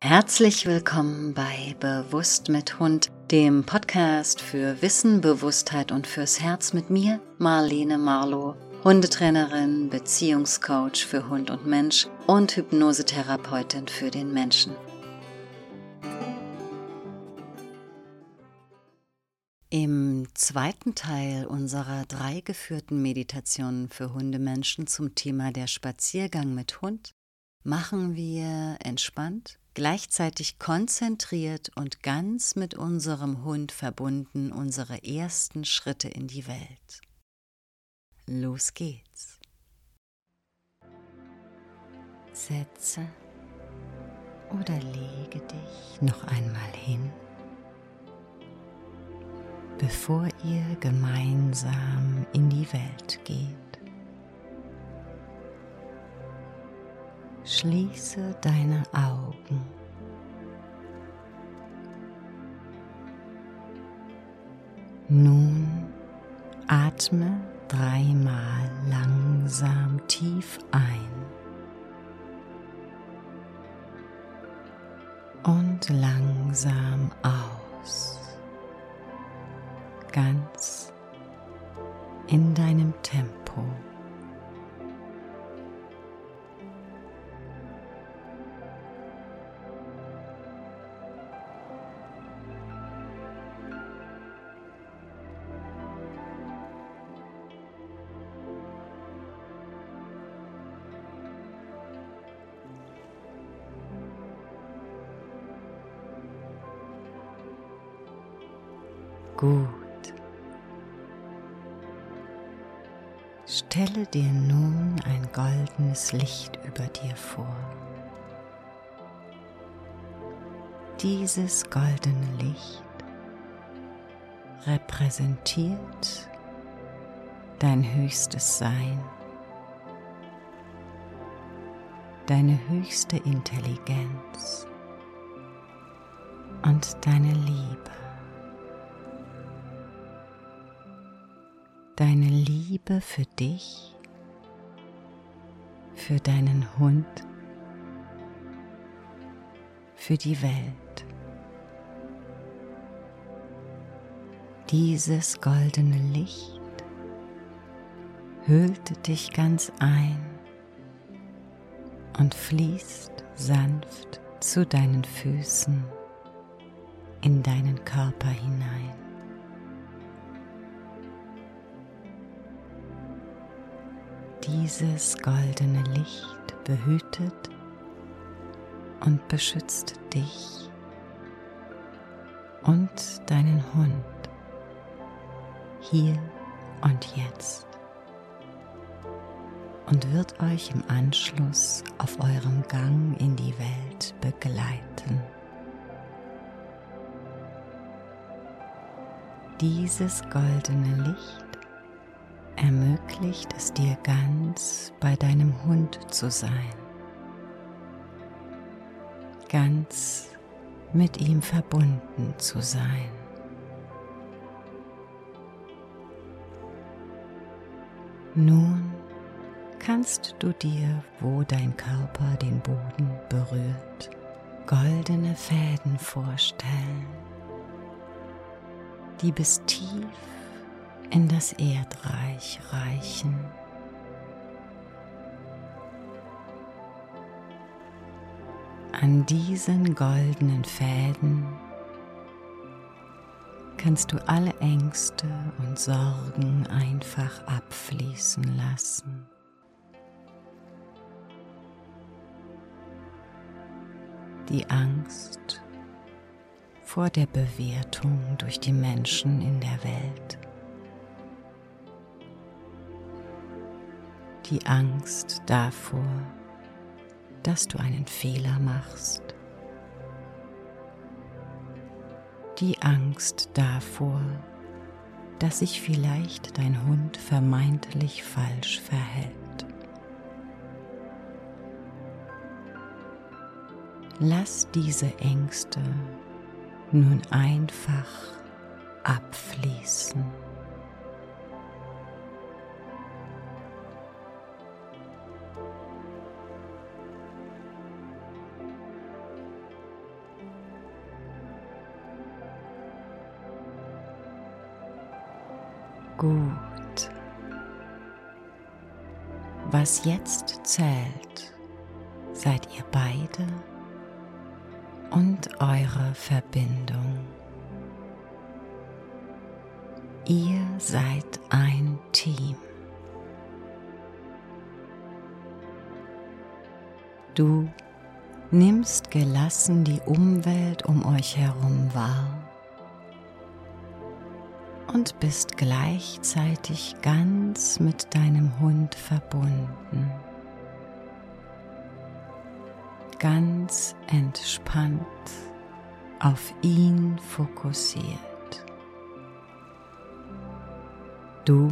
Herzlich willkommen bei Bewusst mit Hund, dem Podcast für Wissen, Bewusstheit und fürs Herz mit mir, Marlene Marlow, Hundetrainerin, Beziehungscoach für Hund und Mensch und Hypnosetherapeutin für den Menschen. Im zweiten Teil unserer drei geführten Meditationen für Hundemenschen zum Thema der Spaziergang mit Hund machen wir entspannt gleichzeitig konzentriert und ganz mit unserem Hund verbunden unsere ersten Schritte in die Welt. Los geht's. Setze oder lege dich noch einmal hin, bevor ihr gemeinsam in die Welt geht. Schließe deine Augen. Nun atme dreimal langsam tief ein und langsam aus, Gut. Stelle dir nun ein goldenes Licht über dir vor. Dieses goldene Licht repräsentiert dein höchstes Sein, deine höchste Intelligenz und deine Liebe. Deine Liebe für dich, für deinen Hund, für die Welt. Dieses goldene Licht hüllt dich ganz ein und fließt sanft zu deinen Füßen in deinen Körper hinein. Dieses goldene Licht behütet und beschützt dich und deinen Hund hier und jetzt und wird euch im Anschluss auf eurem Gang in die Welt begleiten. Dieses goldene Licht ermöglicht es dir ganz bei deinem Hund zu sein, ganz mit ihm verbunden zu sein. Nun kannst du dir, wo dein Körper den Boden berührt, goldene Fäden vorstellen, die bis tief in das Erdreich reichen. An diesen goldenen Fäden kannst du alle Ängste und Sorgen einfach abfließen lassen. Die Angst vor der Bewertung durch die Menschen in der Welt. Die Angst davor, dass du einen Fehler machst, die Angst davor, dass sich vielleicht dein Hund vermeintlich falsch verhält. Lass diese Ängste nun einfach abfließen. Gut. Was jetzt zählt, seid ihr beide und eure Verbindung. Ihr seid ein Team. Du nimmst gelassen die Umwelt um euch herum wahr und bist gleichzeitig ganz mit deinem Hund verbunden. Ganz entspannt auf ihn fokussiert. Du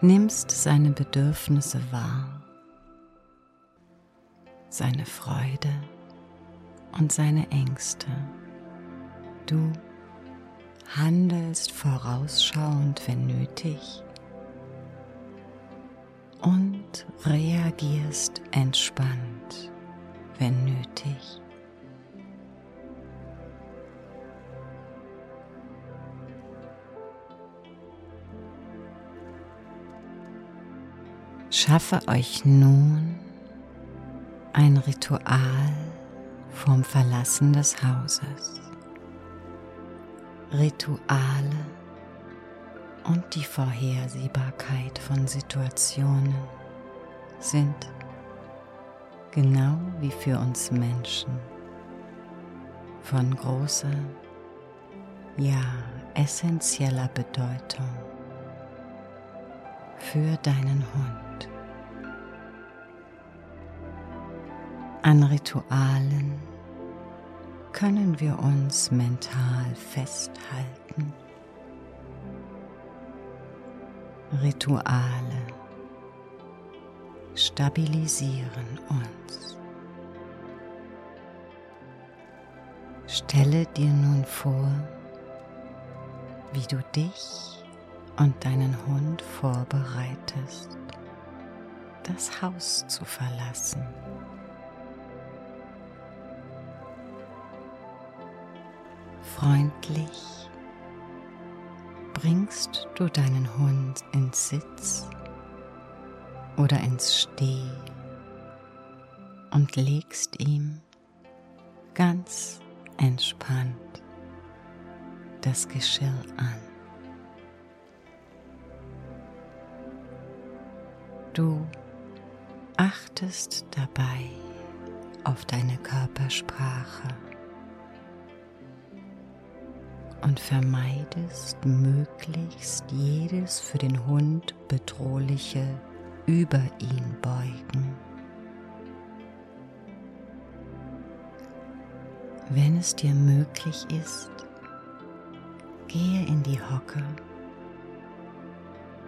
nimmst seine Bedürfnisse wahr, seine Freude und seine Ängste. Du handelst vorausschauend, wenn nötig, und reagierst entspannt, wenn nötig. Schaffe euch nun ein Ritual vom Verlassen des Hauses. Rituale und die Vorhersehbarkeit von Situationen sind genau wie für uns Menschen von großer, ja essentieller Bedeutung für deinen Hund. An Ritualen können wir uns mental festhalten. Rituale stabilisieren uns. Stelle dir nun vor, wie du dich und deinen Hund vorbereitest, das Haus zu verlassen. Freundlich bringst du deinen Hund ins Sitz oder ins Steh und legst ihm ganz entspannt das Geschirr an. Du achtest dabei auf deine Körpersprache und vermeidest möglichst jedes für den Hund bedrohliche über ihn beugen. Wenn es dir möglich ist, gehe in die Hocke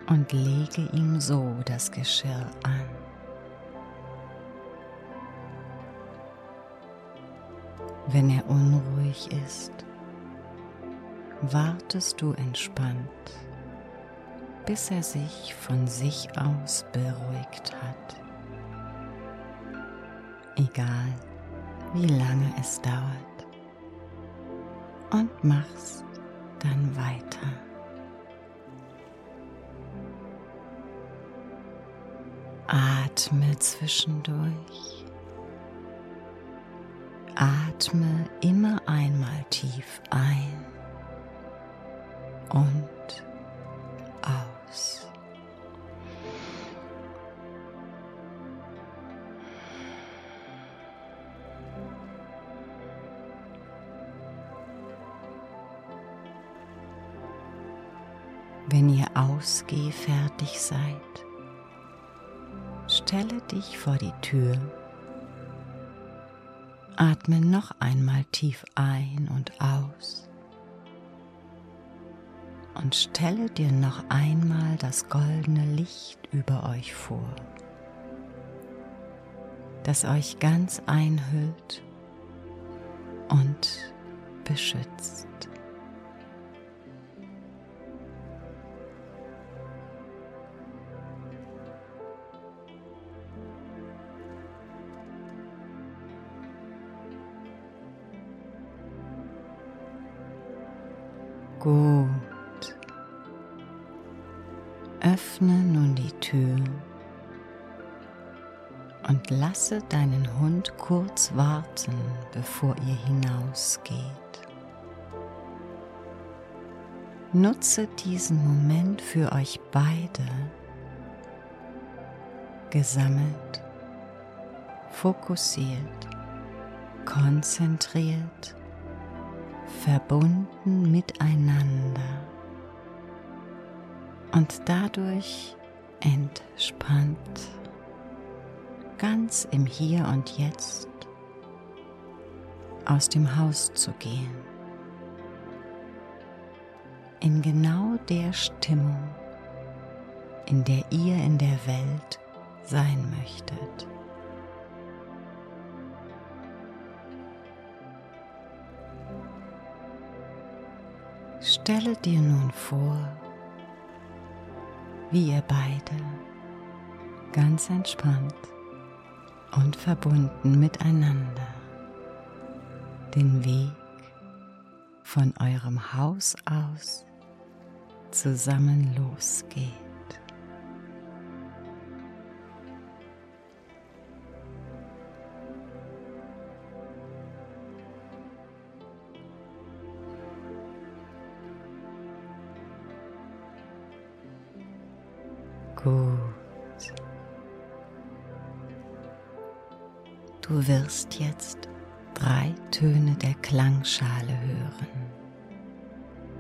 und lege ihm so das Geschirr an. Wenn er unruhig ist, wartest du entspannt, bis er sich von sich aus beruhigt hat. Egal, wie lange es dauert. Und machst dann weiter. Atme zwischendurch. Atme immer einmal tief ein und aus. Wenn ihr ausgehfertig seid, stelle dich vor die Tür, atme noch einmal tief ein und aus und stelle dir noch einmal das goldene Licht über euch vor, das euch ganz einhüllt und beschützt. Gut. Lasse deinen Hund kurz warten, bevor ihr hinausgeht. Nutze diesen Moment für euch beide, gesammelt, fokussiert, konzentriert, verbunden miteinander und dadurch entspannt, ganz im Hier und Jetzt aus dem Haus zu gehen. In genau der Stimmung, in der ihr in der Welt sein möchtet. Stelle dir nun vor, wie ihr beide ganz entspannt und verbunden miteinander den Weg von eurem Haus aus zusammen losgeht. Gut. Du wirst jetzt drei Töne der Klangschale hören.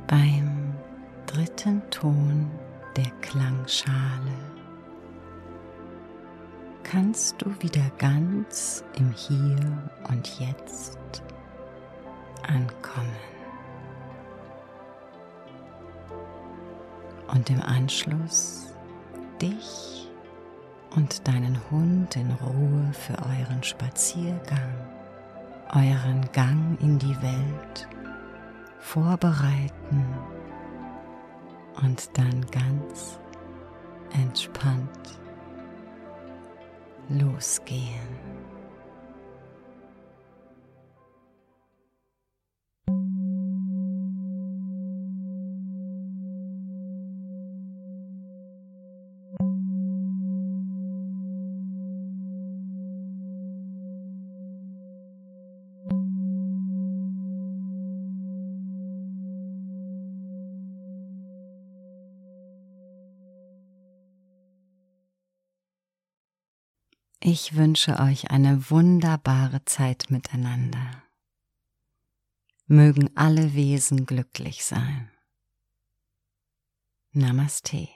Beim dritten Ton der Klangschale kannst du wieder ganz im Hier und Jetzt ankommen. Und im Anschluss dich und deinen Hund in Ruhe für euren Spaziergang, euren Gang in die Welt vorbereiten und dann ganz entspannt losgehen. Ich wünsche euch eine wunderbare Zeit miteinander. Mögen alle Wesen glücklich sein. Namaste.